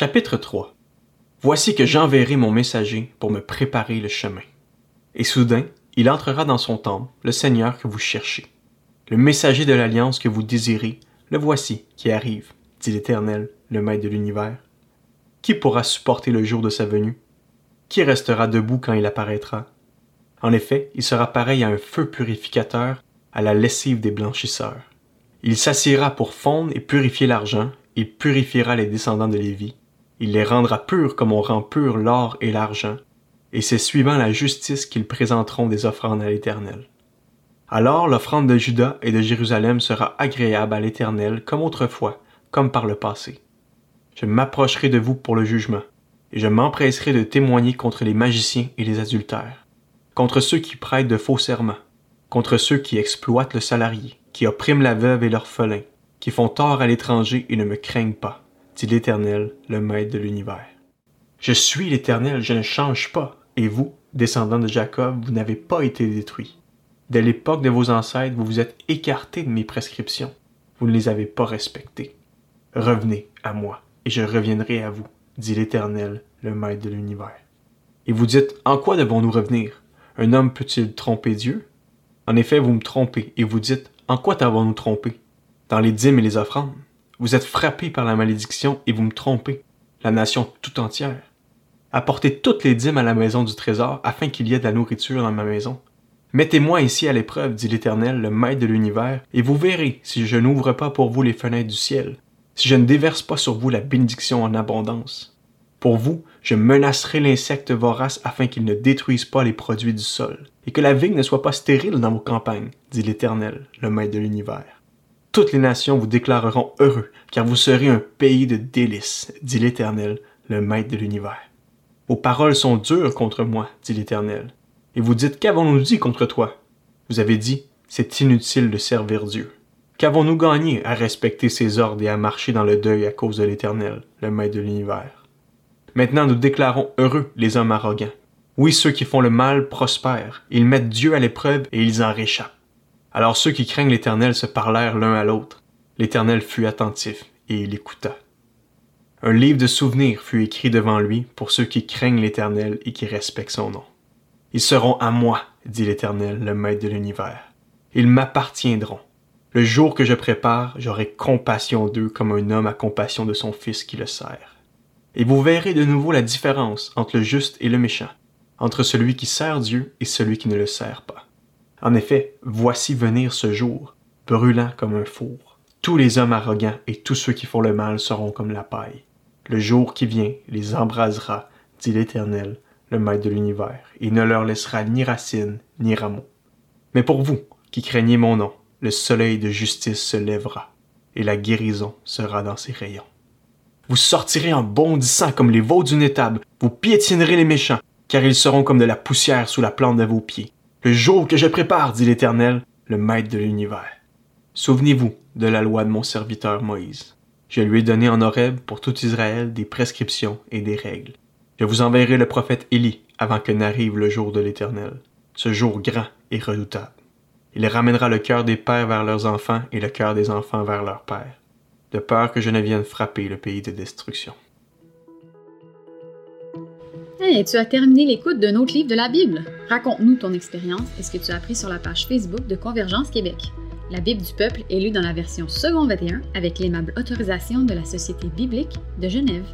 Chapitre 3 Voici que j'enverrai mon messager pour me préparer le chemin. Et soudain, il entrera dans son temple, le Seigneur que vous cherchez. Le messager de l'alliance que vous désirez, le voici qui arrive, dit l'Éternel, le Maître de l'univers. Qui pourra supporter le jour de sa venue? Qui restera debout quand il apparaîtra? En effet, il sera pareil à un feu purificateur, à la lessive des blanchisseurs. Il s'assiera pour fondre et purifier l'argent, il purifiera les descendants de Lévi, il les rendra purs comme on rend pur l'or et l'argent, et c'est suivant la justice qu'ils présenteront des offrandes à l'Éternel. Alors l'offrande de Juda et de Jérusalem sera agréable à l'Éternel comme autrefois, comme par le passé. Je m'approcherai de vous pour le jugement, et je m'empresserai de témoigner contre les magiciens et les adultères, contre ceux qui prêtent de faux serments, contre ceux qui exploitent le salarié, qui oppriment la veuve et l'orphelin, qui font tort à l'étranger et ne me craignent pas, dit l'Éternel, le Maître de l'univers. Je suis l'Éternel, je ne change pas, et vous, descendants de Jacob, vous n'avez pas été détruits. Dès l'époque de vos ancêtres, vous vous êtes écartés de mes prescriptions, vous ne les avez pas respectées. Revenez à moi, et je reviendrai à vous, dit l'Éternel, le Maître de l'univers. Et vous dites, en quoi devons-nous revenir? Un homme peut-il tromper Dieu? En effet, vous me trompez, et vous dites, en quoi t'avons-nous trompé? Dans les dîmes et les offrandes. Vous êtes frappés par la malédiction et vous me trompez, la nation tout entière. Apportez toutes les dîmes à la maison du trésor afin qu'il y ait de la nourriture dans ma maison. Mettez-moi ici à l'épreuve, dit l'Éternel, le Maître de l'univers, et vous verrez si je n'ouvre pas pour vous les fenêtres du ciel, si je ne déverse pas sur vous la bénédiction en abondance. Pour vous, je menacerai l'insecte vorace afin qu'il ne détruise pas les produits du sol, et que la vigne ne soit pas stérile dans vos campagnes, dit l'Éternel, le Maître de l'univers. Toutes les nations vous déclareront heureux, car vous serez un pays de délices, dit l'Éternel, le Maître de l'univers. Vos paroles sont dures contre moi, dit l'Éternel. Et vous dites, qu'avons-nous dit contre toi? Vous avez dit, c'est inutile de servir Dieu. Qu'avons-nous gagné à respecter ses ordres et à marcher dans le deuil à cause de l'Éternel, le Maître de l'univers? Maintenant nous déclarons heureux les hommes arrogants. Oui, ceux qui font le mal prospèrent, ils mettent Dieu à l'épreuve et ils en réchappent. Alors ceux qui craignent l'Éternel se parlèrent l'un à l'autre. L'Éternel fut attentif et il écouta. Un livre de souvenirs fut écrit devant lui pour ceux qui craignent l'Éternel et qui respectent son nom. Ils seront à moi, dit l'Éternel, le Maître de l'univers. Ils m'appartiendront. Le jour que je prépare, j'aurai compassion d'eux comme un homme a compassion de son fils qui le sert. Et vous verrez de nouveau la différence entre le juste et le méchant, entre celui qui sert Dieu et celui qui ne le sert pas. En effet, voici venir ce jour, brûlant comme un four. Tous les hommes arrogants et tous ceux qui font le mal seront comme la paille. Le jour qui vient les embrasera, dit l'Éternel, le Maître de l'univers, et ne leur laissera ni racines ni rameaux. Mais pour vous, qui craignez mon nom, le soleil de justice se lèvera, et la guérison sera dans ses rayons. Vous sortirez en bondissant comme les veaux d'une étable, vous piétinerez les méchants, car ils seront comme de la poussière sous la plante de vos pieds. Le jour que je prépare, dit l'Éternel, le Maître de l'univers. Souvenez-vous de la loi de mon serviteur Moïse. Je lui ai donné en Horeb pour tout Israël des prescriptions et des règles. Je vous enverrai le prophète Élie avant que n'arrive le jour de l'Éternel, ce jour grand et redoutable. Il ramènera le cœur des pères vers leurs enfants et le cœur des enfants vers leurs pères, de peur que je ne vienne frapper le pays de destruction. Hey, tu as terminé l'écoute d'un autre livre de la Bible. Raconte-nous ton expérience et ce que tu as appris sur la page Facebook de Convergence Québec. La Bible du peuple est lue dans la version second 21 avec l'aimable autorisation de la Société biblique de Genève.